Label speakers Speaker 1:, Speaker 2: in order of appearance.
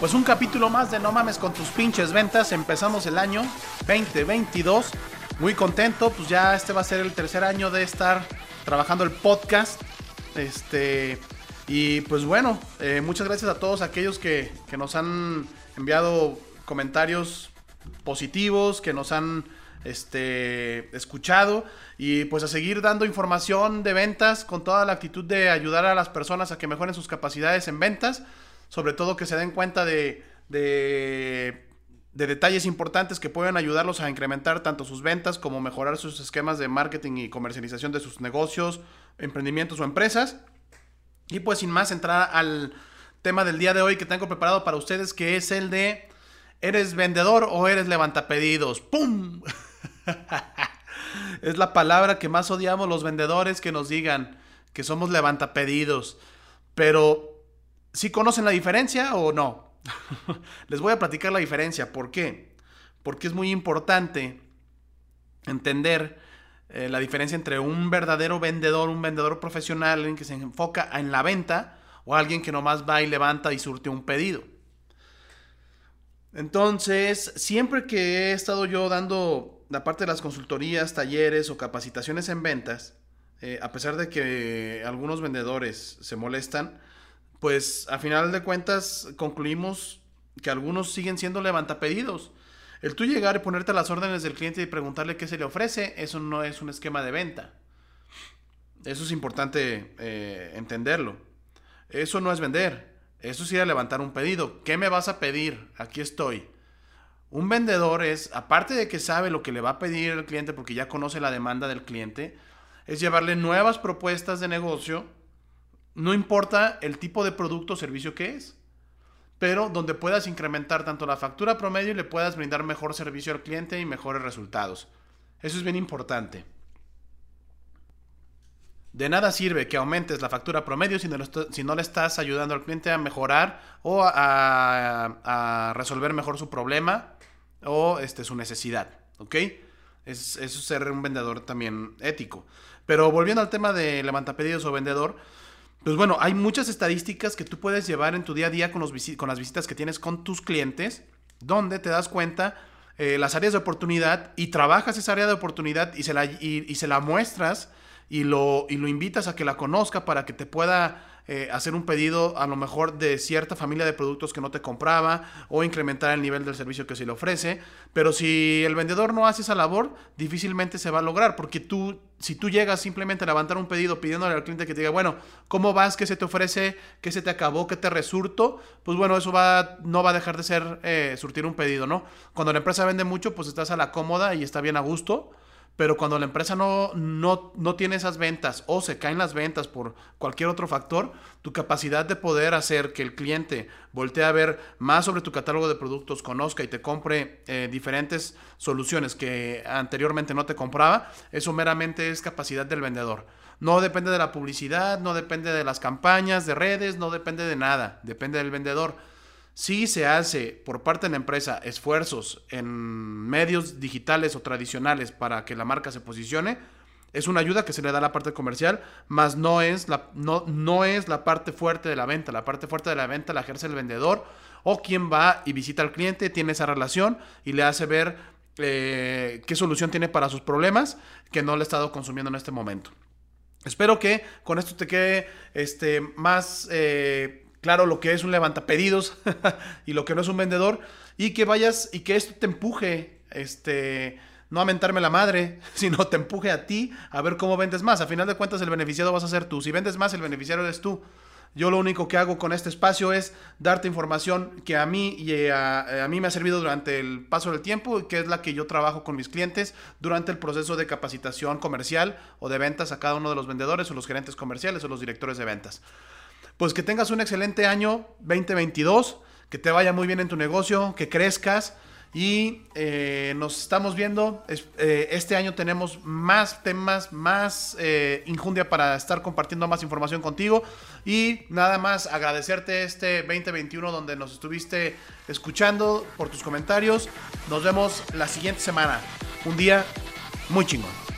Speaker 1: Pues un capítulo más de No mames con tus pinches ventas. Empezamos el año 2022. Muy contento, pues ya este va a ser el tercer año de estar trabajando el podcast. Este, y pues bueno, eh, muchas gracias a todos aquellos que, que nos han enviado comentarios positivos, que nos han este, escuchado y pues a seguir dando información de ventas con toda la actitud de ayudar a las personas a que mejoren sus capacidades en ventas sobre todo que se den cuenta de, de, detalles importantes que pueden ayudarlos a incrementar tanto sus ventas como mejorar sus esquemas de marketing y comercialización de sus negocios, emprendimientos o empresas. Y pues sin más entrar al tema del día de hoy que tengo preparado para ustedes, que es el de ¿eres vendedor o eres levantapedidos? ¡Pum! es la palabra que más odiamos los vendedores que nos digan que somos levantapedidos. Pero ¿Sí conocen la diferencia o no? Les voy a platicar la diferencia. ¿Por qué? Porque es muy importante entender eh, la diferencia entre un verdadero vendedor, un vendedor profesional, alguien que se enfoca en la venta, o alguien que nomás va y levanta y surte un pedido. Entonces, siempre que he estado yo dando la parte de las consultorías, talleres o capacitaciones en ventas, eh, a pesar de que algunos vendedores se molestan, pues a final de cuentas concluimos que algunos siguen siendo levantapedidos. El tú llegar y ponerte las órdenes del cliente y preguntarle qué se le ofrece, eso no es un esquema de venta. Eso es importante eh, entenderlo. Eso no es vender. Eso es ir a levantar un pedido. ¿Qué me vas a pedir? Aquí estoy. Un vendedor es, aparte de que sabe lo que le va a pedir el cliente porque ya conoce la demanda del cliente, es llevarle nuevas propuestas de negocio no importa el tipo de producto o servicio que es, pero donde puedas incrementar tanto la factura promedio y le puedas brindar mejor servicio al cliente y mejores resultados. Eso es bien importante. De nada sirve que aumentes la factura promedio si no, le estás ayudando al cliente a mejorar o a, resolver mejor su problema o este, su necesidad. ¿Ok? Es, eso es ser un vendedor también ético. Pero volviendo al tema de levantapedidos o vendedor, pues bueno, hay muchas estadísticas que tú puedes llevar en tu día a día con, los con las visitas que tienes con tus clientes, donde te das cuenta eh, las áreas de oportunidad y trabajas esa área de oportunidad y se la, y se la muestras y lo, y lo invitas a que la conozca para que te pueda eh, hacer un pedido a lo mejor de cierta familia de productos que no te compraba o incrementar el nivel del servicio que se le ofrece. Pero si el vendedor no hace esa labor, difícilmente se va a lograr porque tú, si tú llegas simplemente a levantar un pedido pidiéndole al cliente que te diga, bueno, ¿cómo vas? ¿Qué se te ofrece? ¿Qué se te acabó? ¿Qué te resurto? Pues bueno, eso va, no va a dejar de ser eh, surtir un pedido, ¿no? Cuando la empresa vende mucho, pues estás a la cómoda y está bien a gusto pero cuando la empresa no, no, no, tiene esas ventas o se caen las ventas por cualquier otro factor, tu capacidad de poder hacer que el cliente voltee a ver más sobre tu catálogo de productos, conozca y te compre eh, diferentes soluciones que anteriormente no te compraba, eso meramente es capacidad del vendedor. No depende de la publicidad, no depende de las campañas de redes, no depende de nada, depende del vendedor. Si se hace por parte de la empresa esfuerzos en medios digitales o tradicionales para que la marca se posicione, es una ayuda que se le da a la parte comercial, más no es la, no, no es la parte fuerte de la venta. La parte fuerte de la venta la ejerce el vendedor o quien va y visita al cliente, tiene esa relación y le hace ver eh, qué solución tiene para sus problemas que no le ha estado consumiendo en este momento. Espero que con esto te quede este, más eh, claro lo que es un levantapedidos y lo que no es un vendedor y que vayas y que esto te empuje este no a mentarme la madre, sino te empuje a ti a ver cómo vendes más. A final de cuentas el beneficiado vas a ser tú. Si vendes más, el beneficiario eres tú. Yo lo único que hago con este espacio es darte información que a mí y a, a, mí me ha servido durante el paso del tiempo, que es la que yo trabajo con mis clientes durante el proceso de capacitación comercial o de ventas a cada uno de los vendedores o los gerentes comerciales o los directores de ventas pues que tengas un excelente año 2022, que te vaya muy bien en tu negocio, que crezcas y eh, nos estamos viendo. Eh, este año tenemos más temas, más eh, injundia para estar compartiendo más información contigo. Y nada más agradecerte este 2021 donde nos estuviste escuchando por tus comentarios. Nos vemos la siguiente semana. Un día muy chingón.